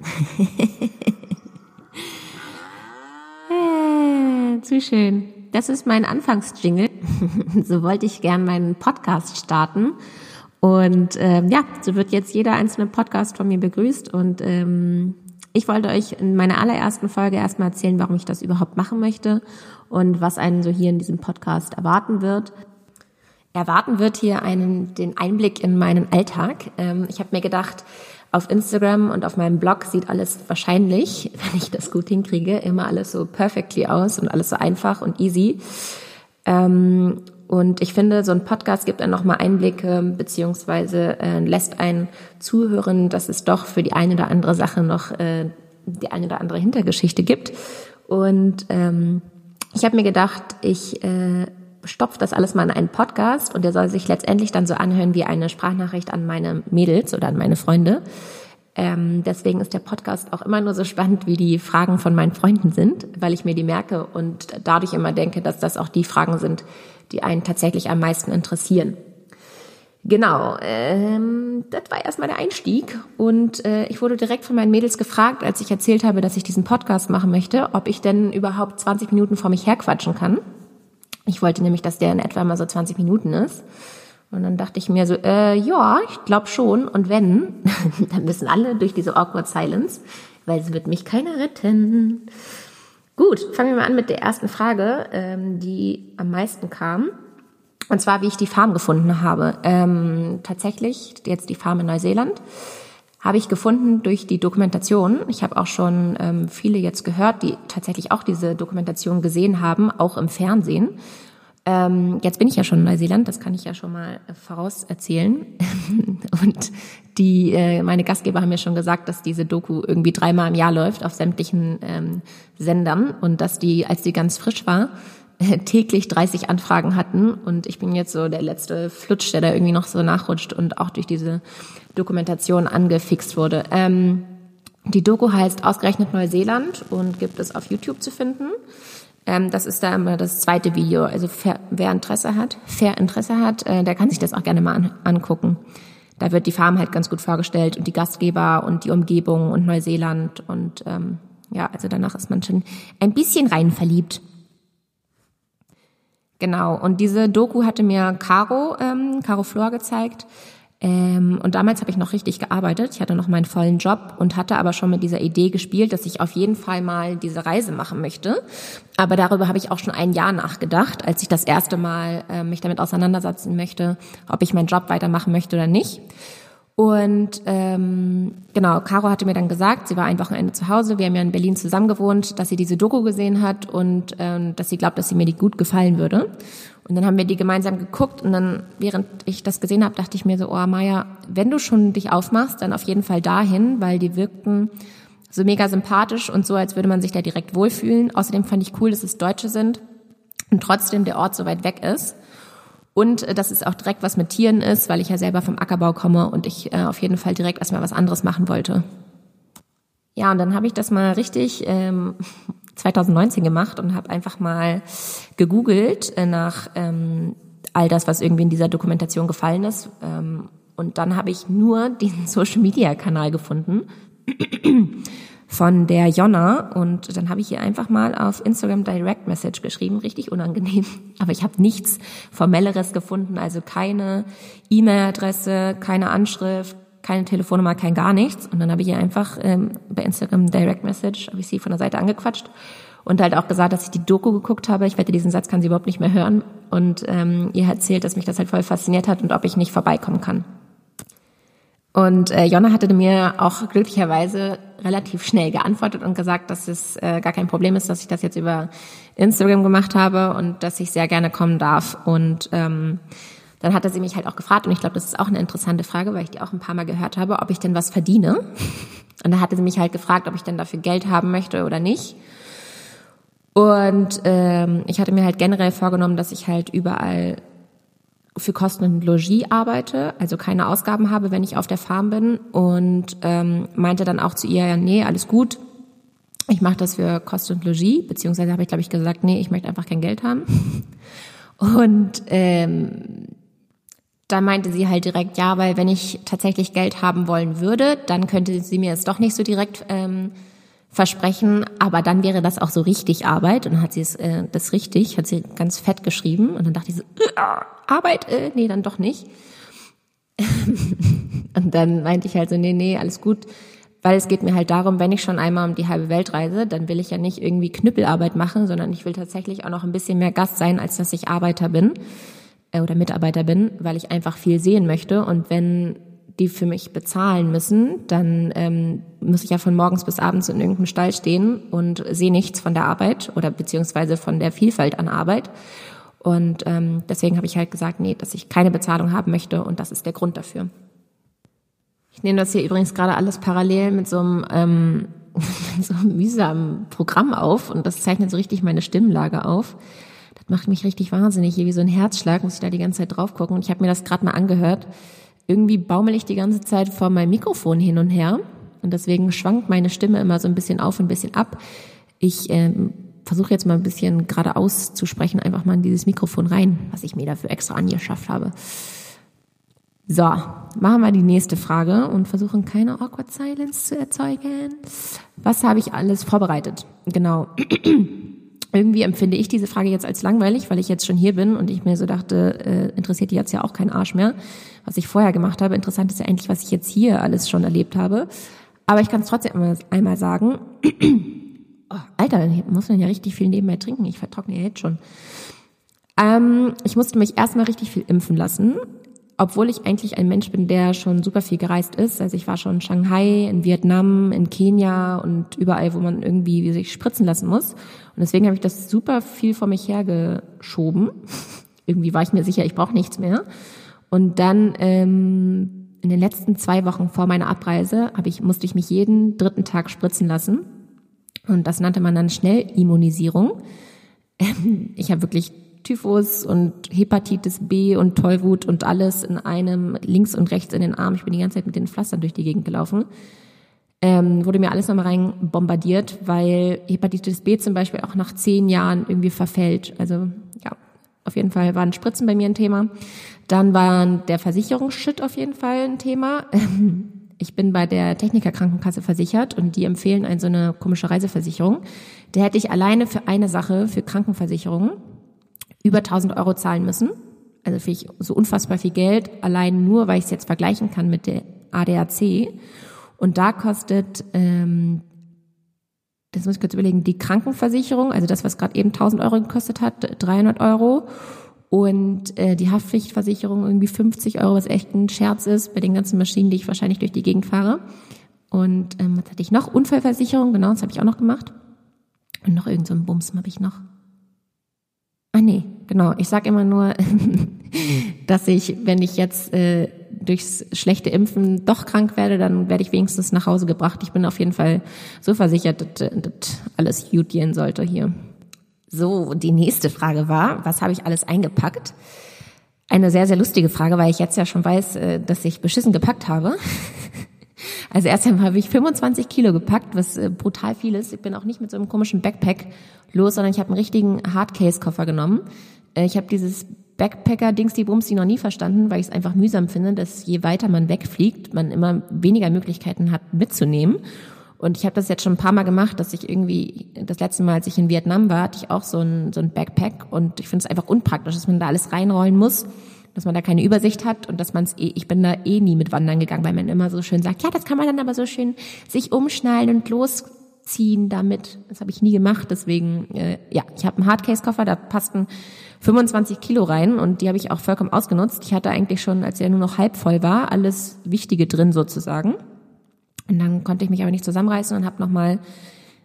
zu schön. Das ist mein Anfangsjingle. so wollte ich gern meinen Podcast starten. Und ähm, ja, so wird jetzt jeder einzelne Podcast von mir begrüßt. Und ähm, ich wollte euch in meiner allerersten Folge erstmal erzählen, warum ich das überhaupt machen möchte und was einen so hier in diesem Podcast erwarten wird. Erwarten wird hier einen, den Einblick in meinen Alltag. Ähm, ich habe mir gedacht, auf Instagram und auf meinem Blog sieht alles wahrscheinlich, wenn ich das gut hinkriege, immer alles so perfectly aus und alles so einfach und easy. Ähm, und ich finde, so ein Podcast gibt dann nochmal Einblicke, beziehungsweise äh, lässt einen zuhören, dass es doch für die eine oder andere Sache noch äh, die eine oder andere Hintergeschichte gibt. Und ähm, ich habe mir gedacht, ich äh, stopfe das alles mal in einen Podcast und der soll sich letztendlich dann so anhören wie eine Sprachnachricht an meine Mädels oder an meine Freunde. Ähm, deswegen ist der Podcast auch immer nur so spannend, wie die Fragen von meinen Freunden sind, weil ich mir die merke und dadurch immer denke, dass das auch die Fragen sind, die einen tatsächlich am meisten interessieren. Genau, ähm, das war erstmal der Einstieg und äh, ich wurde direkt von meinen Mädels gefragt, als ich erzählt habe, dass ich diesen Podcast machen möchte, ob ich denn überhaupt 20 Minuten vor mich herquatschen kann. Ich wollte nämlich, dass der in etwa mal so 20 Minuten ist. Und dann dachte ich mir so, äh, ja, ich glaube schon. Und wenn, dann müssen alle durch diese awkward silence, weil es wird mich keiner retten. Gut, fangen wir mal an mit der ersten Frage, ähm, die am meisten kam. Und zwar, wie ich die Farm gefunden habe. Ähm, tatsächlich, jetzt die Farm in Neuseeland, habe ich gefunden durch die Dokumentation. Ich habe auch schon ähm, viele jetzt gehört, die tatsächlich auch diese Dokumentation gesehen haben, auch im Fernsehen. Ähm, jetzt bin ich ja schon in Neuseeland, das kann ich ja schon mal äh, voraus erzählen. Und die, äh, meine Gastgeber haben mir schon gesagt, dass diese Doku irgendwie dreimal im Jahr läuft auf sämtlichen ähm, Sendern und dass die, als die ganz frisch war, täglich 30 Anfragen hatten. Und ich bin jetzt so der letzte Flutsch, der da irgendwie noch so nachrutscht und auch durch diese Dokumentation angefixt wurde. Ähm, die Doku heißt ausgerechnet Neuseeland und gibt es auf YouTube zu finden. Ähm, das ist da immer das zweite Video. Also wer Interesse hat, wer Interesse hat, äh, der kann sich das auch gerne mal an, angucken. Da wird die Farm halt ganz gut vorgestellt und die Gastgeber und die Umgebung und Neuseeland und ähm, ja, also danach ist man schon ein bisschen rein verliebt. Genau. Und diese Doku hatte mir Caro, ähm, Caro Flor gezeigt. Ähm, und damals habe ich noch richtig gearbeitet. Ich hatte noch meinen vollen Job und hatte aber schon mit dieser Idee gespielt, dass ich auf jeden Fall mal diese Reise machen möchte. Aber darüber habe ich auch schon ein Jahr nachgedacht, als ich das erste Mal äh, mich damit auseinandersetzen möchte, ob ich meinen Job weitermachen möchte oder nicht. Und ähm, genau, Caro hatte mir dann gesagt, sie war ein Wochenende zu Hause, wir haben ja in Berlin zusammen gewohnt, dass sie diese Doku gesehen hat und ähm, dass sie glaubt, dass sie mir die gut gefallen würde. Und dann haben wir die gemeinsam geguckt und dann, während ich das gesehen habe, dachte ich mir so, oh Maya, wenn du schon dich aufmachst, dann auf jeden Fall dahin, weil die wirkten so mega sympathisch und so, als würde man sich da direkt wohlfühlen. Außerdem fand ich cool, dass es Deutsche sind und trotzdem der Ort so weit weg ist. Und äh, dass es auch direkt was mit Tieren ist, weil ich ja selber vom Ackerbau komme und ich äh, auf jeden Fall direkt erstmal was anderes machen wollte. Ja, und dann habe ich das mal richtig ähm, 2019 gemacht und habe einfach mal gegoogelt äh, nach ähm, all das, was irgendwie in dieser Dokumentation gefallen ist. Ähm, und dann habe ich nur diesen Social-Media-Kanal gefunden von der Jonna und dann habe ich ihr einfach mal auf Instagram Direct Message geschrieben, richtig unangenehm, aber ich habe nichts formelleres gefunden, also keine E-Mail-Adresse, keine Anschrift, keine Telefonnummer, kein gar nichts. Und dann habe ich ihr einfach ähm, bei Instagram Direct Message, habe ich sie von der Seite angequatscht und halt auch gesagt, dass ich die Doku geguckt habe. Ich wette, diesen Satz kann sie überhaupt nicht mehr hören. Und ähm, ihr erzählt, dass mich das halt voll fasziniert hat und ob ich nicht vorbeikommen kann. Und äh, Jonna hatte mir auch glücklicherweise relativ schnell geantwortet und gesagt, dass es äh, gar kein Problem ist, dass ich das jetzt über Instagram gemacht habe und dass ich sehr gerne kommen darf. Und ähm, dann hatte sie mich halt auch gefragt, und ich glaube, das ist auch eine interessante Frage, weil ich die auch ein paar Mal gehört habe, ob ich denn was verdiene. Und da hatte sie mich halt gefragt, ob ich denn dafür Geld haben möchte oder nicht. Und ähm, ich hatte mir halt generell vorgenommen, dass ich halt überall für Kosten und Logis arbeite, also keine Ausgaben habe, wenn ich auf der Farm bin. Und ähm, meinte dann auch zu ihr, ja, nee, alles gut. Ich mache das für Kosten und Logis, beziehungsweise habe ich, glaube ich, gesagt, nee, ich möchte einfach kein Geld haben. Und ähm, da meinte sie halt direkt, ja, weil wenn ich tatsächlich Geld haben wollen würde, dann könnte sie mir es doch nicht so direkt ähm, versprechen, aber dann wäre das auch so richtig Arbeit. Und dann hat sie es, äh, das richtig, hat sie ganz fett geschrieben. Und dann dachte ich so, äh, Arbeit, äh, nee, dann doch nicht. und dann meinte ich halt so, nee, nee, alles gut. Weil es geht mir halt darum, wenn ich schon einmal um die halbe Welt reise, dann will ich ja nicht irgendwie Knüppelarbeit machen, sondern ich will tatsächlich auch noch ein bisschen mehr Gast sein, als dass ich Arbeiter bin äh, oder Mitarbeiter bin, weil ich einfach viel sehen möchte. Und wenn die für mich bezahlen müssen, dann ähm, muss ich ja von morgens bis abends in irgendeinem Stall stehen und sehe nichts von der Arbeit oder beziehungsweise von der Vielfalt an Arbeit. Und ähm, deswegen habe ich halt gesagt, nee, dass ich keine Bezahlung haben möchte und das ist der Grund dafür. Ich nehme das hier übrigens gerade alles parallel mit so einem, ähm, mit so einem mühsamen Programm auf und das zeichnet so richtig meine Stimmlage auf. Das macht mich richtig wahnsinnig. Hier wie so ein Herzschlag, muss ich da die ganze Zeit drauf gucken. Und ich habe mir das gerade mal angehört irgendwie baumel ich die ganze Zeit vor meinem Mikrofon hin und her und deswegen schwankt meine Stimme immer so ein bisschen auf und ein bisschen ab. Ich ähm, versuche jetzt mal ein bisschen geradeaus zu sprechen, einfach mal in dieses Mikrofon rein, was ich mir dafür extra angeschafft habe. So, machen wir die nächste Frage und versuchen keine awkward silence zu erzeugen. Was habe ich alles vorbereitet? Genau. irgendwie empfinde ich diese Frage jetzt als langweilig, weil ich jetzt schon hier bin und ich mir so dachte, äh, interessiert die jetzt ja auch kein Arsch mehr, was ich vorher gemacht habe. Interessant ist ja eigentlich, was ich jetzt hier alles schon erlebt habe. Aber ich kann es trotzdem einmal, einmal sagen. oh, Alter, muss man ja richtig viel nebenbei trinken. Ich vertrockne ja jetzt schon. Ähm, ich musste mich erstmal richtig viel impfen lassen obwohl ich eigentlich ein Mensch bin, der schon super viel gereist ist. Also ich war schon in Shanghai, in Vietnam, in Kenia und überall, wo man irgendwie sich spritzen lassen muss. Und deswegen habe ich das super viel vor mich hergeschoben. irgendwie war ich mir sicher, ich brauche nichts mehr. Und dann ähm, in den letzten zwei Wochen vor meiner Abreise habe ich, musste ich mich jeden dritten Tag spritzen lassen. Und das nannte man dann Schnellimmunisierung. ich habe wirklich Typhus und Hepatitis B und Tollwut und alles in einem links und rechts in den Arm. Ich bin die ganze Zeit mit den Pflastern durch die Gegend gelaufen. Ähm, wurde mir alles nochmal rein bombardiert, weil Hepatitis B zum Beispiel auch nach zehn Jahren irgendwie verfällt. Also ja, auf jeden Fall waren Spritzen bei mir ein Thema. Dann war der Versicherungsschritt auf jeden Fall ein Thema. Ich bin bei der Techniker Krankenkasse versichert und die empfehlen eine so eine komische Reiseversicherung. Da hätte ich alleine für eine Sache, für Krankenversicherungen, über 1000 Euro zahlen müssen. Also finde ich so unfassbar viel Geld, allein nur, weil ich es jetzt vergleichen kann mit der ADAC. Und da kostet, ähm, das muss ich kurz überlegen, die Krankenversicherung, also das, was gerade eben 1000 Euro gekostet hat, 300 Euro. Und äh, die Haftpflichtversicherung irgendwie 50 Euro, was echt ein Scherz ist bei den ganzen Maschinen, die ich wahrscheinlich durch die Gegend fahre. Und ähm, was hatte ich noch? Unfallversicherung, genau, das habe ich auch noch gemacht. Und noch irgend so ein Bums habe ich noch. Ah nee, genau. Ich sage immer nur, dass ich, wenn ich jetzt äh, durchs schlechte Impfen doch krank werde, dann werde ich wenigstens nach Hause gebracht. Ich bin auf jeden Fall so versichert, dass, dass alles gut gehen sollte hier. So, die nächste Frage war, was habe ich alles eingepackt? Eine sehr, sehr lustige Frage, weil ich jetzt ja schon weiß, äh, dass ich beschissen gepackt habe. Also erst einmal habe ich 25 Kilo gepackt, was äh, brutal viel ist. Ich bin auch nicht mit so einem komischen Backpack los, sondern ich habe einen richtigen Hardcase-Koffer genommen. Äh, ich habe dieses Backpacker-Dings, die Bums, die noch nie verstanden, weil ich es einfach mühsam finde, dass je weiter man wegfliegt, man immer weniger Möglichkeiten hat mitzunehmen. Und ich habe das jetzt schon ein paar Mal gemacht, dass ich irgendwie, das letzte Mal, als ich in Vietnam war, hatte ich auch so ein, so ein Backpack und ich finde es einfach unpraktisch, dass man da alles reinrollen muss dass man da keine Übersicht hat und dass man es eh, ich bin da eh nie mit wandern gegangen, weil man immer so schön sagt, ja, das kann man dann aber so schön sich umschnallen und losziehen damit. Das habe ich nie gemacht, deswegen, äh, ja, ich habe einen Hardcase-Koffer, da passten 25 Kilo rein und die habe ich auch vollkommen ausgenutzt. Ich hatte eigentlich schon, als er nur noch halb voll war, alles Wichtige drin sozusagen. Und dann konnte ich mich aber nicht zusammenreißen und habe nochmal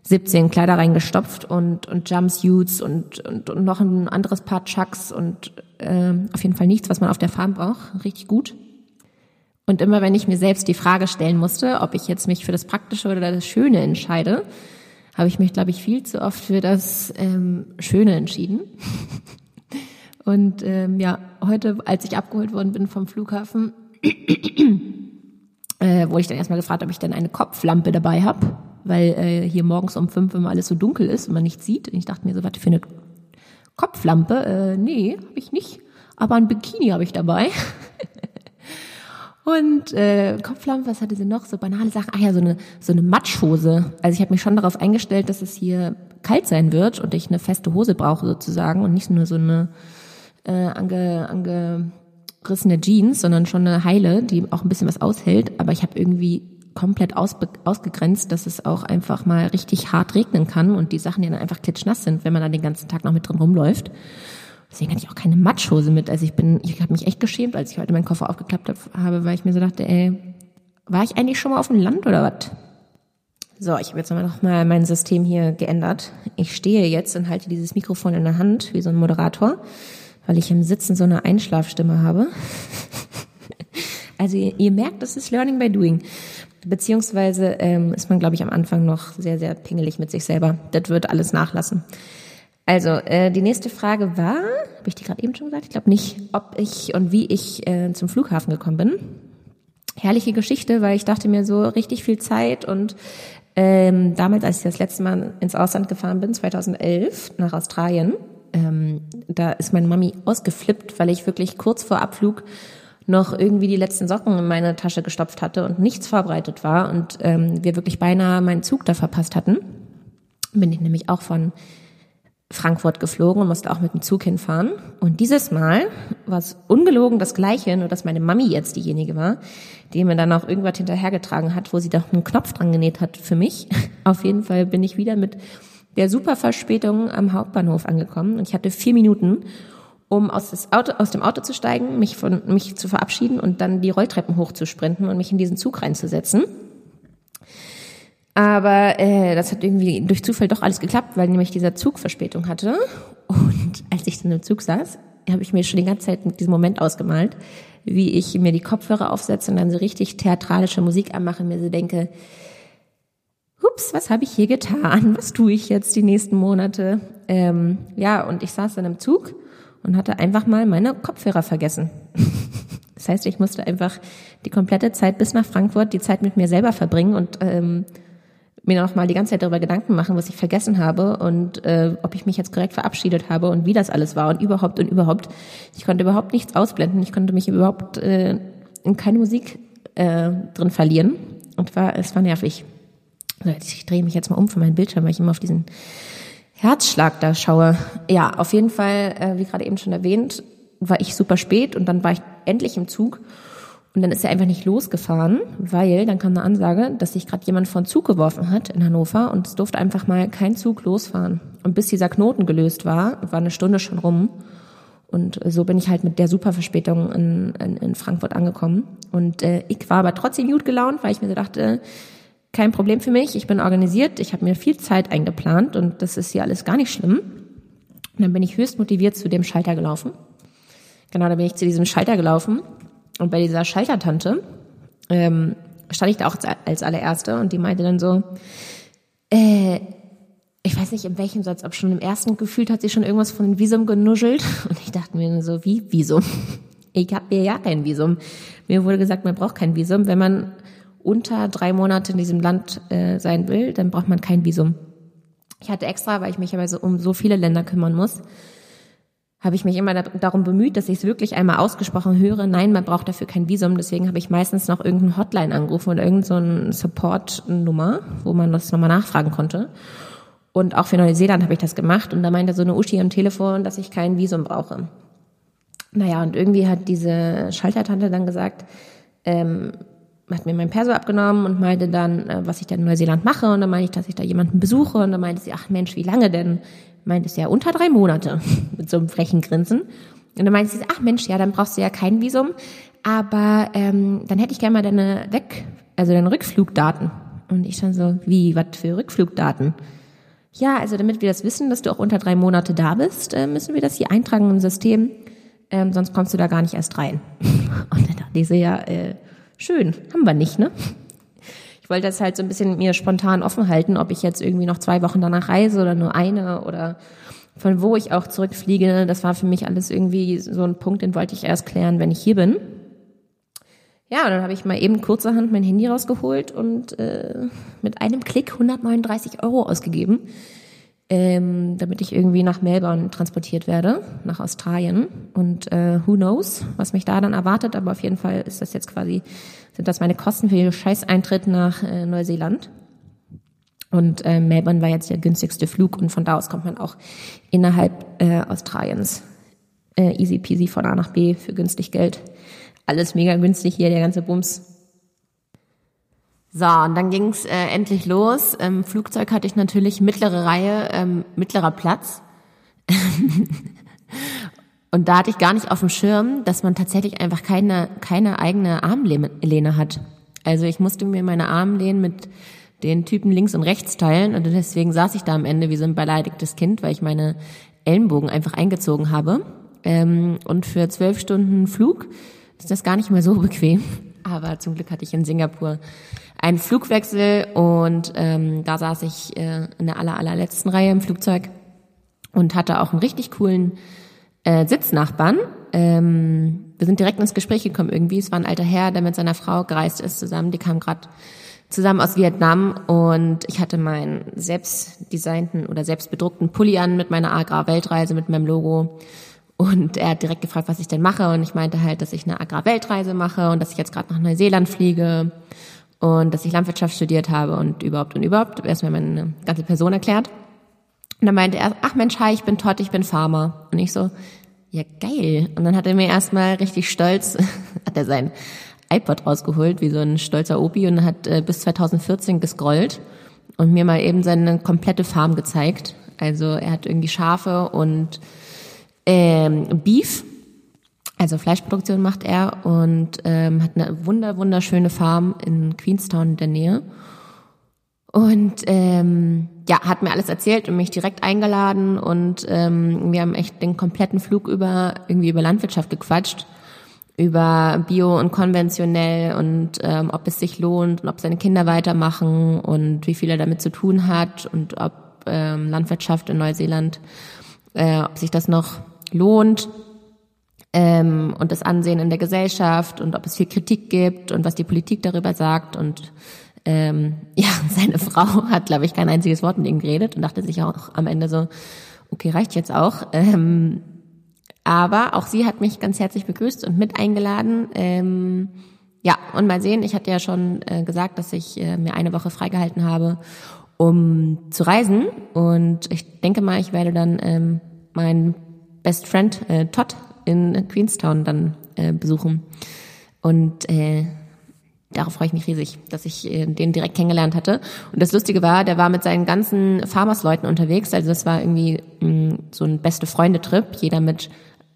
17 Kleider reingestopft und, und Jumpsuits und, und, und noch ein anderes Paar Chucks und äh, auf jeden Fall nichts, was man auf der Farm braucht. Richtig gut. Und immer wenn ich mir selbst die Frage stellen musste, ob ich jetzt mich für das Praktische oder das Schöne entscheide, habe ich mich, glaube ich, viel zu oft für das ähm, Schöne entschieden. Und ähm, ja, heute, als ich abgeholt worden bin vom Flughafen, äh, wurde ich dann erstmal gefragt, ob ich denn eine Kopflampe dabei habe weil äh, hier morgens um fünf immer alles so dunkel ist und man nichts sieht. Und ich dachte mir so, was für eine Kopflampe? Äh, nee, habe ich nicht. Aber ein Bikini habe ich dabei. Und äh, Kopflampe, was hatte sie noch? So banale Sachen. Ah ja, so eine so eine Matschhose. Also ich habe mich schon darauf eingestellt, dass es hier kalt sein wird und ich eine feste Hose brauche sozusagen und nicht nur so eine äh, ange, angerissene Jeans, sondern schon eine heile, die auch ein bisschen was aushält. Aber ich habe irgendwie komplett ausbe ausgegrenzt, dass es auch einfach mal richtig hart regnen kann und die Sachen ja dann einfach klitschnass sind, wenn man dann den ganzen Tag noch mit drin rumläuft. Deswegen hatte ich auch keine Matschhose mit. Also ich bin, ich habe mich echt geschämt, als ich heute meinen Koffer aufgeklappt habe, weil ich mir so dachte, ey, war ich eigentlich schon mal auf dem Land oder was? So, ich habe jetzt noch mal mein System hier geändert. Ich stehe jetzt und halte dieses Mikrofon in der Hand wie so ein Moderator, weil ich im Sitzen so eine Einschlafstimme habe. also ihr, ihr merkt, das ist Learning by Doing. Beziehungsweise ähm, ist man, glaube ich, am Anfang noch sehr, sehr pingelig mit sich selber. Das wird alles nachlassen. Also, äh, die nächste Frage war, habe ich die gerade eben schon gesagt? Ich glaube nicht, ob ich und wie ich äh, zum Flughafen gekommen bin. Herrliche Geschichte, weil ich dachte mir so richtig viel Zeit und ähm, damals, als ich das letzte Mal ins Ausland gefahren bin, 2011 nach Australien, ähm, da ist meine Mami ausgeflippt, weil ich wirklich kurz vor Abflug noch irgendwie die letzten Socken in meine Tasche gestopft hatte und nichts vorbereitet war und ähm, wir wirklich beinahe meinen Zug da verpasst hatten. Bin ich nämlich auch von Frankfurt geflogen und musste auch mit dem Zug hinfahren. Und dieses Mal war es ungelogen das Gleiche, nur dass meine Mami jetzt diejenige war, die mir dann auch irgendwas hinterhergetragen hat, wo sie doch einen Knopf dran genäht hat für mich. Auf jeden Fall bin ich wieder mit der super Verspätung am Hauptbahnhof angekommen und ich hatte vier Minuten, um aus, Auto, aus dem Auto zu steigen, mich von mich zu verabschieden und dann die Rolltreppen hochzusprinten und mich in diesen Zug reinzusetzen. Aber äh, das hat irgendwie durch Zufall doch alles geklappt, weil nämlich dieser Zug Verspätung hatte. Und als ich dann im Zug saß, habe ich mir schon die ganze Zeit mit diesem Moment ausgemalt, wie ich mir die Kopfhörer aufsetze und dann so richtig theatralische Musik anmache mir so denke, hups, was habe ich hier getan? Was tue ich jetzt die nächsten Monate? Ähm, ja, und ich saß dann im Zug und hatte einfach mal meine Kopfhörer vergessen. Das heißt, ich musste einfach die komplette Zeit bis nach Frankfurt die Zeit mit mir selber verbringen und ähm, mir noch mal die ganze Zeit darüber Gedanken machen, was ich vergessen habe und äh, ob ich mich jetzt korrekt verabschiedet habe und wie das alles war und überhaupt und überhaupt. Ich konnte überhaupt nichts ausblenden. Ich konnte mich überhaupt äh, in keine Musik äh, drin verlieren und war es war nervig. Ich drehe mich jetzt mal um für meinen Bildschirm, weil ich immer auf diesen Herzschlag da schaue. Ja, auf jeden Fall, äh, wie gerade eben schon erwähnt, war ich super spät und dann war ich endlich im Zug und dann ist er einfach nicht losgefahren, weil dann kam eine Ansage, dass sich gerade jemand von Zug geworfen hat in Hannover und es durfte einfach mal kein Zug losfahren. Und bis dieser Knoten gelöst war, war eine Stunde schon rum. Und so bin ich halt mit der Superverspätung in, in, in Frankfurt angekommen. Und äh, ich war aber trotzdem gut gelaunt, weil ich mir so dachte, kein Problem für mich, ich bin organisiert, ich habe mir viel Zeit eingeplant und das ist hier alles gar nicht schlimm. Und dann bin ich höchst motiviert zu dem Schalter gelaufen. Genau, da bin ich zu diesem Schalter gelaufen und bei dieser Schaltertante ähm, stand ich da auch als allererste und die meinte dann so, äh, ich weiß nicht in welchem Satz, ob schon im ersten gefühlt hat sie schon irgendwas von dem Visum genuschelt. Und ich dachte mir so, wie Visum? Ich habe mir ja kein Visum. Mir wurde gesagt, man braucht kein Visum. Wenn man unter drei Monate in diesem Land äh, sein will, dann braucht man kein Visum. Ich hatte extra, weil ich mich aber so um so viele Länder kümmern muss, habe ich mich immer darum bemüht, dass ich es wirklich einmal ausgesprochen höre. Nein, man braucht dafür kein Visum. Deswegen habe ich meistens noch irgendeinen Hotline angerufen oder irgendeine so Support-Nummer, wo man das nochmal nachfragen konnte. Und auch für Neuseeland habe ich das gemacht. Und da meinte so eine Uschi am Telefon, dass ich kein Visum brauche. Naja, und irgendwie hat diese Schaltertante dann gesagt, ähm, hat mir mein Perso abgenommen und meinte dann, äh, was ich dann in Neuseeland mache. Und dann meinte ich, dass ich da jemanden besuche. Und dann meinte sie, ach Mensch, wie lange denn? meinte es ja unter drei Monate mit so einem frechen Grinsen. Und dann meinte sie, ach Mensch, ja, dann brauchst du ja kein Visum, aber ähm, dann hätte ich gerne mal deine Weg, also deine Rückflugdaten. Und ich dann so, wie, was für Rückflugdaten? Ja, also damit wir das wissen, dass du auch unter drei Monate da bist, äh, müssen wir das hier eintragen im System, ähm, sonst kommst du da gar nicht erst rein. Und dann dachte ich so, ja, äh, schön, haben wir nicht, ne? ich wollte das halt so ein bisschen mir spontan offen halten, ob ich jetzt irgendwie noch zwei Wochen danach reise oder nur eine oder von wo ich auch zurückfliege. Das war für mich alles irgendwie so ein Punkt, den wollte ich erst klären, wenn ich hier bin. Ja, und dann habe ich mal eben kurzerhand mein Handy rausgeholt und äh, mit einem Klick 139 Euro ausgegeben. Ähm, damit ich irgendwie nach Melbourne transportiert werde, nach Australien. Und äh, who knows, was mich da dann erwartet, aber auf jeden Fall ist das jetzt quasi, sind das meine Kosten für den Scheißeintritt nach äh, Neuseeland. Und äh, Melbourne war jetzt der günstigste Flug und von da aus kommt man auch innerhalb äh, Australiens äh, easy peasy von A nach B für günstig Geld. Alles mega günstig hier, der ganze Bums. So, und dann ging's äh, endlich los. Im Flugzeug hatte ich natürlich mittlere Reihe, ähm, mittlerer Platz. und da hatte ich gar nicht auf dem Schirm, dass man tatsächlich einfach keine, keine eigene Armlehne hat. Also ich musste mir meine Armlehnen mit den Typen links und rechts teilen und deswegen saß ich da am Ende wie so ein beleidigtes Kind, weil ich meine Ellenbogen einfach eingezogen habe. Ähm, und für zwölf Stunden Flug ist das gar nicht mehr so bequem. Aber zum Glück hatte ich in Singapur einen Flugwechsel und ähm, da saß ich äh, in der aller, allerletzten Reihe im Flugzeug und hatte auch einen richtig coolen äh, Sitznachbarn. Ähm, wir sind direkt ins Gespräch gekommen irgendwie. Es war ein alter Herr, der mit seiner Frau gereist ist zusammen. Die kam gerade zusammen aus Vietnam und ich hatte meinen selbst designten oder selbst bedruckten Pulli an mit meiner Agrar-Weltreise, mit meinem Logo. Und er hat direkt gefragt, was ich denn mache. Und ich meinte halt, dass ich eine Agrar-Weltreise mache und dass ich jetzt gerade nach Neuseeland fliege und dass ich Landwirtschaft studiert habe und überhaupt und überhaupt. Erstmal meine ganze Person erklärt. Und dann meinte er, ach Mensch, hi, ich bin Todd, ich bin Farmer. Und ich so, ja geil. Und dann hat er mir erstmal richtig stolz, hat er sein iPod rausgeholt, wie so ein stolzer Opi und hat äh, bis 2014 gescrollt und mir mal eben seine komplette Farm gezeigt. Also er hat irgendwie Schafe und ähm, Beef, also Fleischproduktion macht er und ähm, hat eine wunder wunderschöne Farm in Queenstown in der Nähe. Und ähm, ja, hat mir alles erzählt und mich direkt eingeladen und ähm, wir haben echt den kompletten Flug über irgendwie über Landwirtschaft gequatscht über Bio und konventionell und ähm, ob es sich lohnt und ob seine Kinder weitermachen und wie viel er damit zu tun hat und ob ähm, Landwirtschaft in Neuseeland, äh, ob sich das noch lohnt ähm, und das Ansehen in der Gesellschaft und ob es viel Kritik gibt und was die Politik darüber sagt und ähm, ja, seine Frau hat, glaube ich, kein einziges Wort mit ihm geredet und dachte sich auch am Ende so, okay, reicht jetzt auch. Ähm, aber auch sie hat mich ganz herzlich begrüßt und mit eingeladen. Ähm, ja, und mal sehen, ich hatte ja schon äh, gesagt, dass ich äh, mir eine Woche freigehalten habe, um zu reisen. Und ich denke mal, ich werde dann ähm, meinen Best Friend äh, Todd in Queenstown dann äh, besuchen. Und äh, darauf freue ich mich riesig, dass ich äh, den direkt kennengelernt hatte. Und das Lustige war, der war mit seinen ganzen Farmers-Leuten unterwegs. Also das war irgendwie mh, mm, so ein beste Freunde-Trip. Jeder mit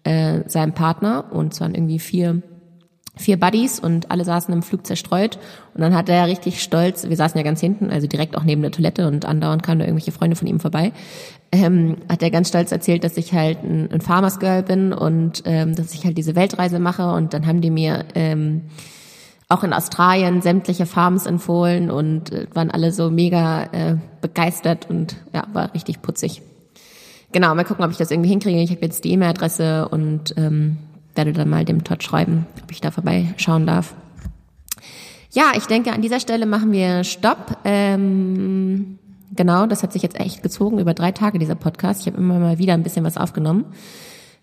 äh, seinem Partner und es waren irgendwie vier vier Buddies und alle saßen im Flug zerstreut und dann hat er richtig stolz, wir saßen ja ganz hinten, also direkt auch neben der Toilette und andauernd kamen da irgendwelche Freunde von ihm vorbei, ähm, hat er ganz stolz erzählt, dass ich halt ein, ein Farmers Girl bin und ähm, dass ich halt diese Weltreise mache und dann haben die mir ähm, auch in Australien sämtliche Farms empfohlen und äh, waren alle so mega äh, begeistert und ja, war richtig putzig. Genau, mal gucken, ob ich das irgendwie hinkriege. Ich habe jetzt die E-Mail-Adresse und ähm, werde dann mal dem Todd schreiben, ob ich da vorbeischauen darf. Ja, ich denke, an dieser Stelle machen wir Stopp. Ähm, genau, das hat sich jetzt echt gezogen über drei Tage, dieser Podcast. Ich habe immer mal wieder ein bisschen was aufgenommen.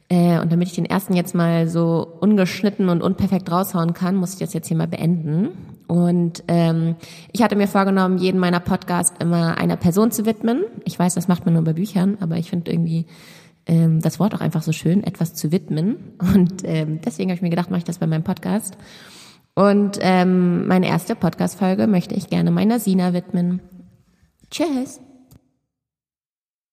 Äh, und damit ich den ersten jetzt mal so ungeschnitten und unperfekt raushauen kann, muss ich das jetzt hier mal beenden. Und ähm, ich hatte mir vorgenommen, jeden meiner Podcasts immer einer Person zu widmen. Ich weiß, das macht man nur bei Büchern, aber ich finde irgendwie ähm, das Wort auch einfach so schön, etwas zu widmen. Und ähm, deswegen habe ich mir gedacht, mache ich das bei meinem Podcast. Und ähm, meine erste Podcast-Folge möchte ich gerne meiner Sina widmen. Tschüss!